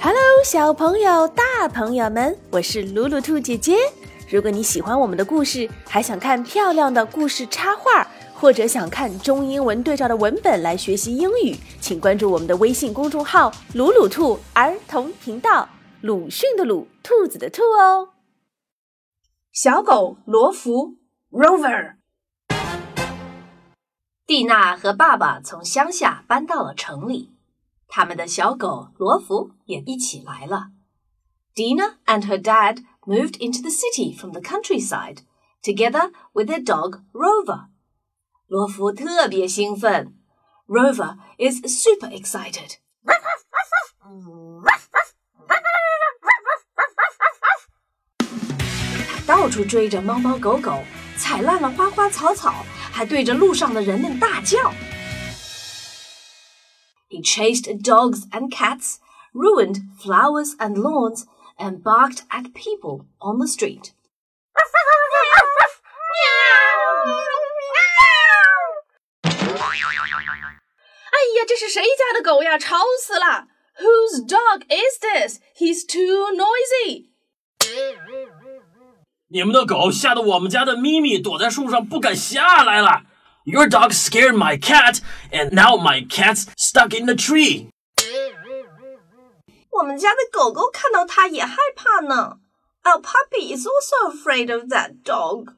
Hello，小朋友、大朋友们，我是鲁鲁兔姐姐。如果你喜欢我们的故事，还想看漂亮的故事插画，或者想看中英文对照的文本来学习英语，请关注我们的微信公众号“鲁鲁兔儿童频道”。鲁迅的鲁，兔子的兔哦。小狗罗福 Rover，蒂娜和爸爸从乡下搬到了城里，他们的小狗罗福也一起来了。Dina and her dad moved into the city from the countryside, together with their dog Rover. 罗福特别兴奋，Rover is super excited. 到处追着猫猫狗狗，踩烂了花花草草，还对着路上的人们大叫。 He chased dogs and cats, ruined flowers and lawns, and barked at people on the street. 哎呀，这是谁家的狗呀？吵死了！Whose dog is this? He's too noisy. 你们的狗吓得我们家的咪咪躲在树上不敢下来了。 Your dog scared my cat, and now my cat's stuck in the tree. 我们家的狗狗看到它也害怕呢。Our puppy is also afraid of that dog.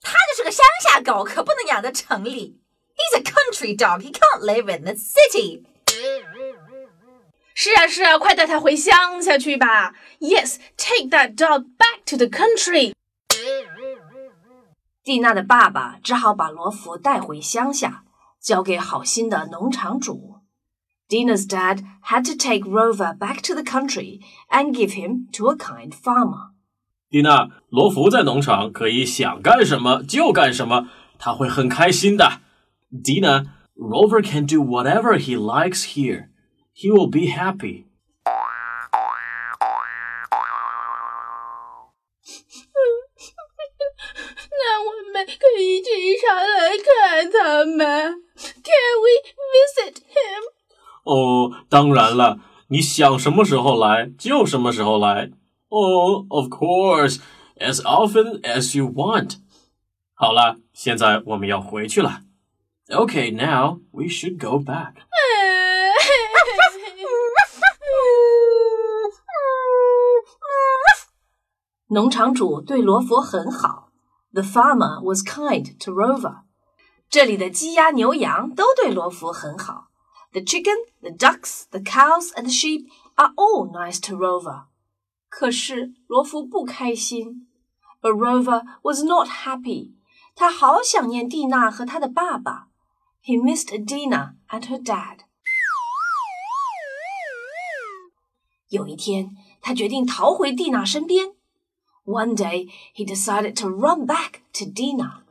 它就是个乡下狗，可不能养在城里。He's a country dog. He can't live in the city. 是啊，是啊，快带它回乡下去吧。Yes, take that dog back to the country. 蒂娜的爸爸只好把罗弗带回乡下，交给好心的农场主。Dina's dad had to take Rover back to the country and give him to a kind farmer. 蒂娜，罗弗在农场可以想干什么就干什么，他会很开心的。Dina, Rover can do whatever he likes here. He will be happy. 来看他们。Can we visit him? 哦，当然了，你想什么时候来就什么时候来。Oh, of course, as often as you want. 好了，现在我们要回去了。Okay, now we should go back. 农场主对罗佛很好。The farmer was kind to Rover。 这里的鸡鸭牛羊都对罗弗很好。The chicken, the ducks, the cows, and the sheep are all nice to Rover。可是罗弗不开心。But Rover was not happy。他好想念蒂娜和他的爸爸。He missed Dina and her dad。有一天，他决定逃回蒂娜身边。one day, he decided to run back to Dina.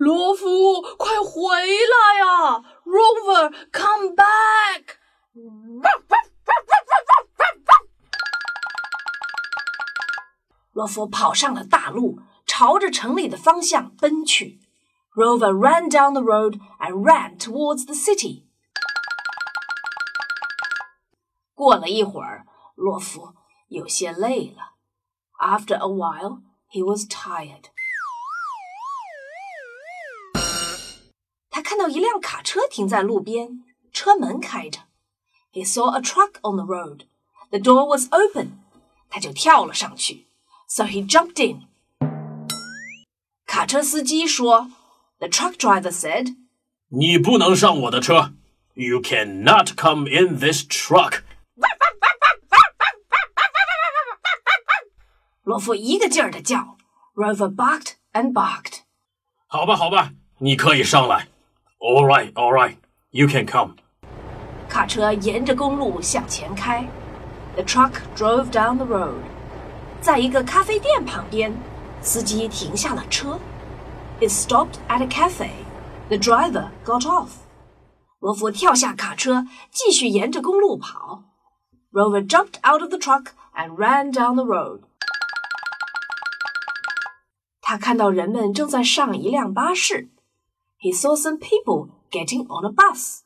罗夫，快回来呀！Rover, come back! 罗夫跑上了大路，朝着城里的方向奔去。Rover ran down the road and ran towards the city. 过了一会儿。洛夫有些累了。After a while, he was tired. 看到一辆卡车停在路边，车门开着。He saw a truck on the road. The door was open. 他就跳了上去。So he jumped in. 卡车司机说，The truck driver said，你不能上我的车。You cannot come in this truck. 罗弗一个劲儿的叫，Rover barked and barked。好吧，好吧，你可以上来。 All right, all right, you can come。卡车沿着公路向前开，The truck drove down the road。在一个咖啡店旁边，司机停下了车。It stopped at a cafe. The driver got off. 罗弗跳下卡车，继续沿着公路跑。Rover jumped out of the truck and ran down the road. 他看到人们正在上一辆巴士。 He saw some people getting on a bus.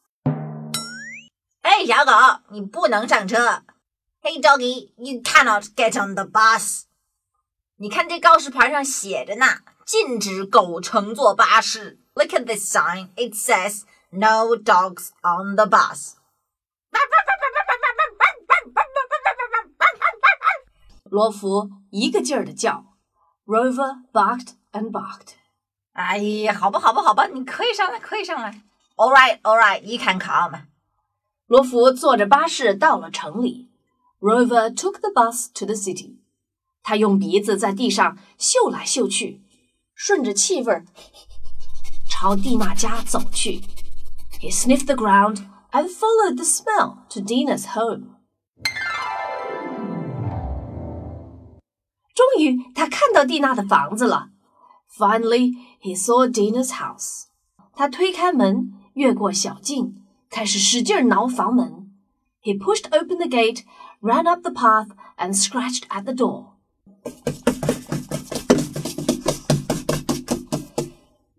嘿，小狗，你不能上车。Hey, doggy, you cannot get on the bus. 你看这告示牌上写着呢，禁止狗乘坐巴士。Look at this sign. It says no dogs on the bus. 罗弗一个劲儿的叫，Rover barked and barked。 哎呀，好吧，好吧，好吧，你可以上来，可以上来。All right, all right, you can come. 罗弗坐着巴士到了城里。Rover took the bus to the city。他用鼻子在地上嗅来嗅去，顺着气味朝蒂娜家走去。He sniffed the ground and followed the smell to Dina's home。终于，他看到蒂娜的房子了。 Finally, he saw Dina's house。他推开门，越过小径，开始使劲挠房门。He pushed open the gate, ran up the path, and scratched at the door.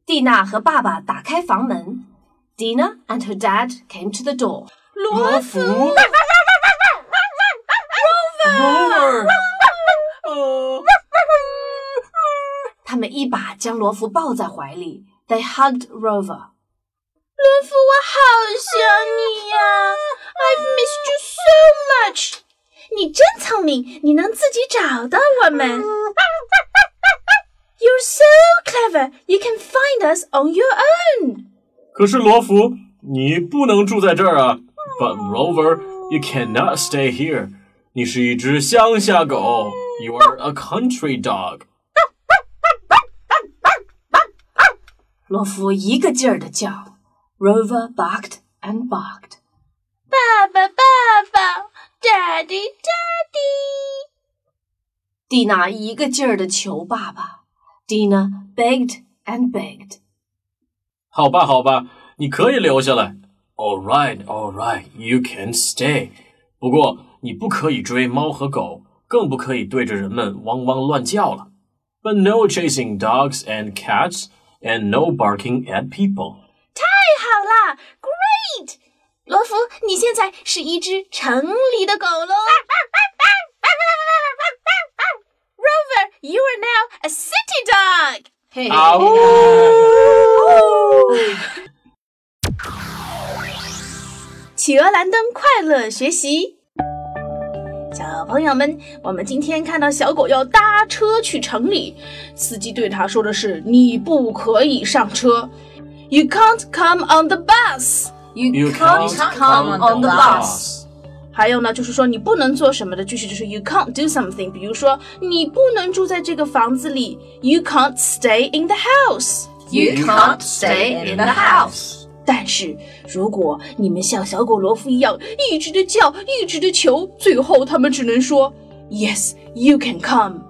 蒂娜和爸爸打开房门。Dina and her dad came to the door. 罗弗 Rover， 他们一把将罗弗抱在怀里。They hugged Rover. 罗弗，我好想你呀！I've missed you so much。你真聪明，你能自己找到我们。You're so clever. You can find us on your own. 可是罗弗，你不能住在这儿啊。But Rover, you cannot stay here. 你是一只乡下狗。You are a country dog. 罗弗一个劲儿的叫。Rover barked and barked. 爸爸，爸爸，Daddy, Daddy。蒂娜一个劲儿的求爸爸。Dina begged and begged. 好吧，好吧，你可以留下来。All right, all right, you can stay. 不过你不可以追猫和狗，更不可以对着人们汪汪乱叫了。But no chasing dogs and cats, and no barking at people. 太好啦，Great！罗弗，你现在是一只城里的狗喽。Rover, you are now a city dog. 嘿啊呜！企鹅蓝灯快乐学习。 小朋友们，我们今天看到小狗要搭车去城里，司机对他说的是：“你不可以上车，You can't come on the bus。You can't come on the bus. 还有呢，就是说你不能做什么的句式，就是 You can't do something。比如说，你不能住在这个房子里，You can't stay in the house。You can't stay in the house. 但是如果你们像小狗罗夫一样一直的叫，一直的求，最后他们只能说 Yes, you can come。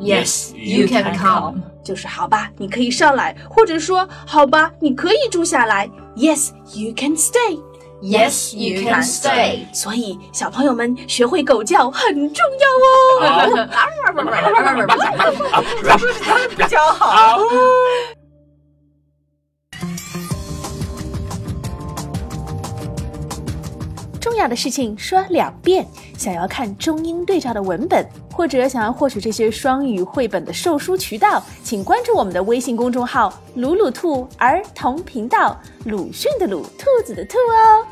Yes, you can come. 就是好吧，你可以上来，或者说好吧，你可以住下来。Yes, you can stay。Yes, you can stay. 所以小朋友们学会狗叫很重要哦。比较好。重要的事情说两遍。想要看中英对照的文本，或者想要获取这些双语绘本的售书渠道，请关注我们的微信公众号“鲁鲁兔儿童频道”，鲁迅的鲁，兔子的兔哦。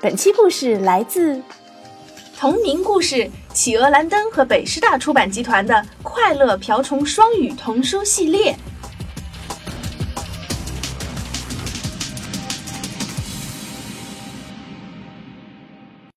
本期故事来自同名故事企鹅蓝灯和北师大出版集团的《快乐瓢虫双语童书系列》。